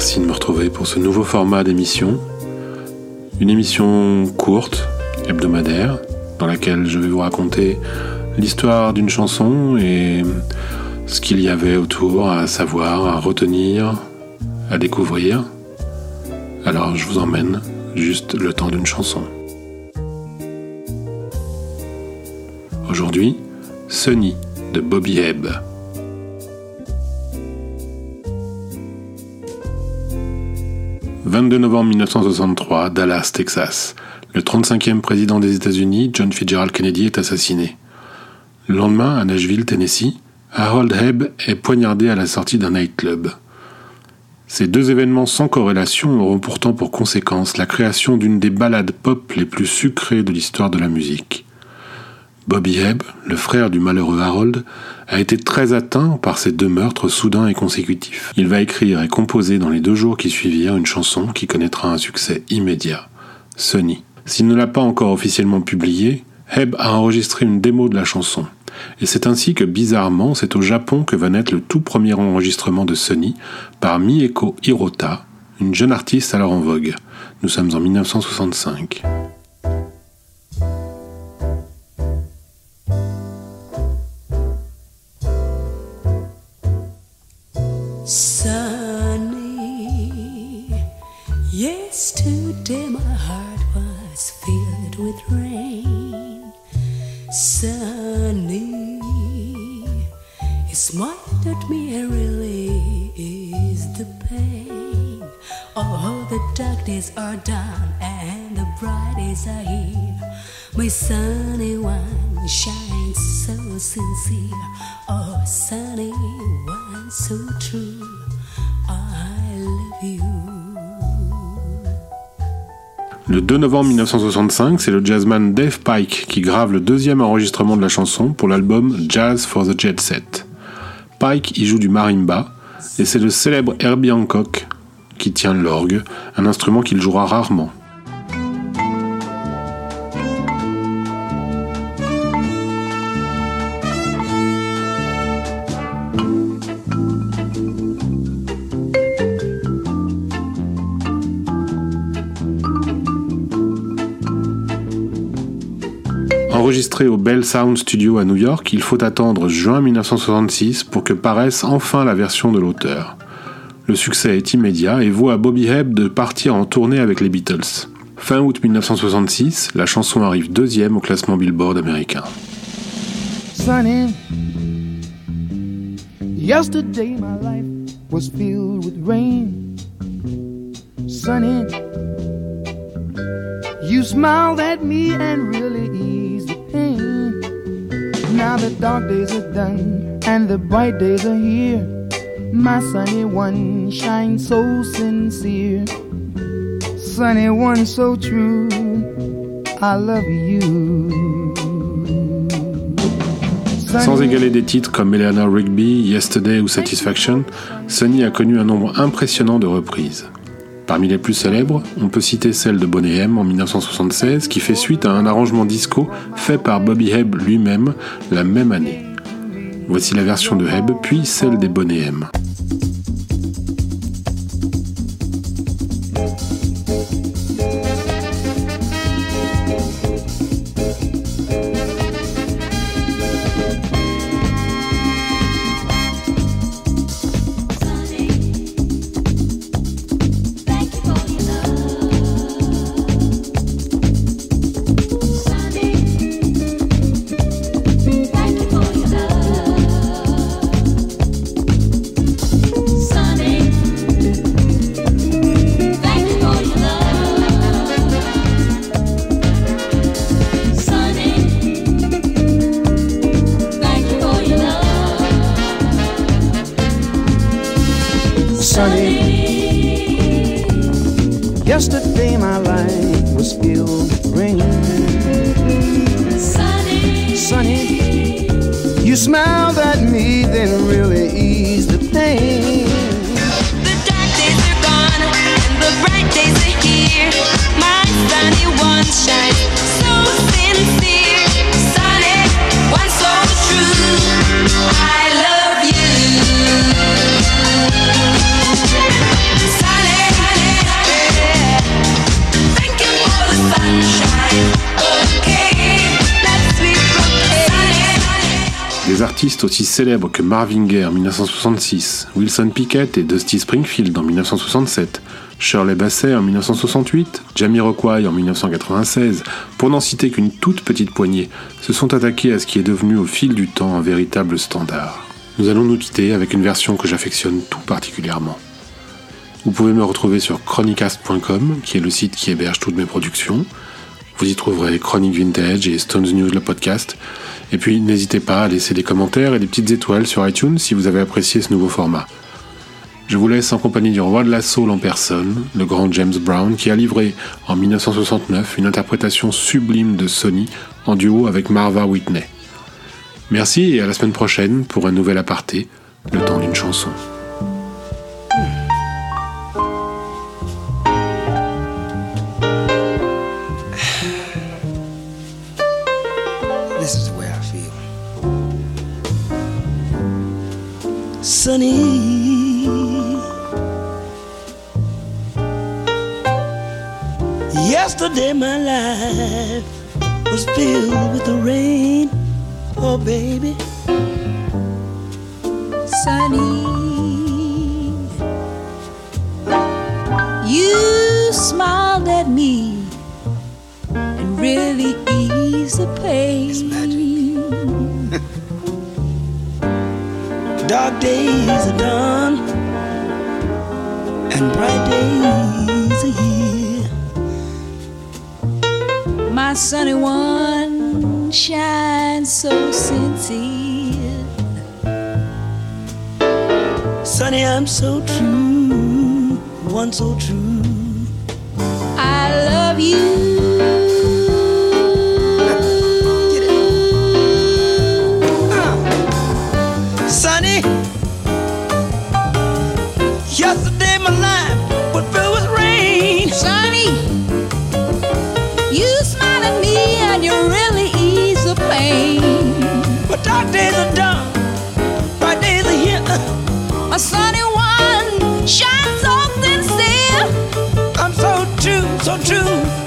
Merci de me retrouver pour ce nouveau format d'émission. Une émission courte, hebdomadaire, dans laquelle je vais vous raconter l'histoire d'une chanson et ce qu'il y avait autour à savoir, à retenir, à découvrir. Alors je vous emmène juste le temps d'une chanson. Aujourd'hui, Sunny de Bobby Hebb. 22 novembre 1963, Dallas, Texas. Le 35e président des États-Unis, John Fitzgerald Kennedy, est assassiné. Le lendemain, à Nashville, Tennessee, Harold Hebb est poignardé à la sortie d'un nightclub. Ces deux événements sans corrélation auront pourtant pour conséquence la création d'une des ballades pop les plus sucrées de l'histoire de la musique. Bobby Hebb, le frère du malheureux Harold, a été très atteint par ces deux meurtres soudains et consécutifs. Il va écrire et composer dans les deux jours qui suivirent une chanson qui connaîtra un succès immédiat, Sunny. S'il ne l'a pas encore officiellement publiée, Hebb a enregistré une démo de la chanson. Et c'est ainsi que bizarrement, c'est au Japon que va naître le tout premier enregistrement de Sunny par Mieko Hirota, une jeune artiste alors en vogue. Nous sommes en 1965. Yesterday my heart was filled with rain. Sunny, you smiled at me and really is the pain. Oh, the dark days are done and the bright days are here. My sunny one shines so sincere. Oh, sunny one so true. Le 2 novembre 1965, c'est le jazzman Dave Pike qui grave le deuxième enregistrement de la chanson pour l'album Jazz for the Jet Set. Pike y joue du marimba, et c'est le célèbre Herbie Hancock qui tient l'orgue, un instrument qu'il jouera rarement. Enregistré au Bell Sound Studio à New York, il faut attendre juin 1966 pour que paraisse enfin la version de l'auteur. Le succès est immédiat et vaut à Bobby Hebb de partir en tournée avec les Beatles. Fin août 1966, la chanson arrive deuxième au classement Billboard américain. Yesterday my life was filled with rain. You smiled at me and really. Now the dark days are done and the bright days are here. My sunny one shines so sincere. Sunny one so true. I love you. Sans égaler des titres comme Eleanor Rigby, Yesterday ou Satisfaction, Sunny a connu un nombre impressionnant de reprises. Parmi les plus célèbres, on peut citer celle de Boney M en 1976 qui fait suite à un arrangement disco fait par Bobby Hebb lui-même la même année. Voici la version de Hebb puis celle des Boney M. Yesterday my life was filled with rain. Sunny, Sunny, you smiled at artistes aussi célèbres que Marvin Gaye en 1966, Wilson Pickett et Dusty Springfield en 1967, Shirley Bassey en 1968, Jamiroquai en 1996, pour n'en citer qu'une toute petite poignée, se sont attaqués à ce qui est devenu au fil du temps un véritable standard. Nous allons nous quitter avec une version que j'affectionne tout particulièrement. Vous pouvez me retrouver sur chronicast.com, qui est le site qui héberge toutes mes productions. Vous y trouverez Chronic Vintage et Stones News le podcast. Et puis n'hésitez pas à laisser des commentaires et des petites étoiles sur iTunes si vous avez apprécié ce nouveau format. Je vous laisse en compagnie du roi de la soul en personne, le grand James Brown, qui a livré en 1969 une interprétation sublime de Sony en duo avec Marva Whitney. Merci et à la semaine prochaine pour un nouvel aparté, le temps d'une chanson. Sunny. Yesterday my life was filled with the rain. Oh baby. sunny. You smiled at me and really eased the pain. Dark days are done and bright days are here. My sunny one shines so sincere. Sunny, I'm so true, one so true. Dark days are done, bright days are here. My sunny one shines so sincere. I'm so true, so true.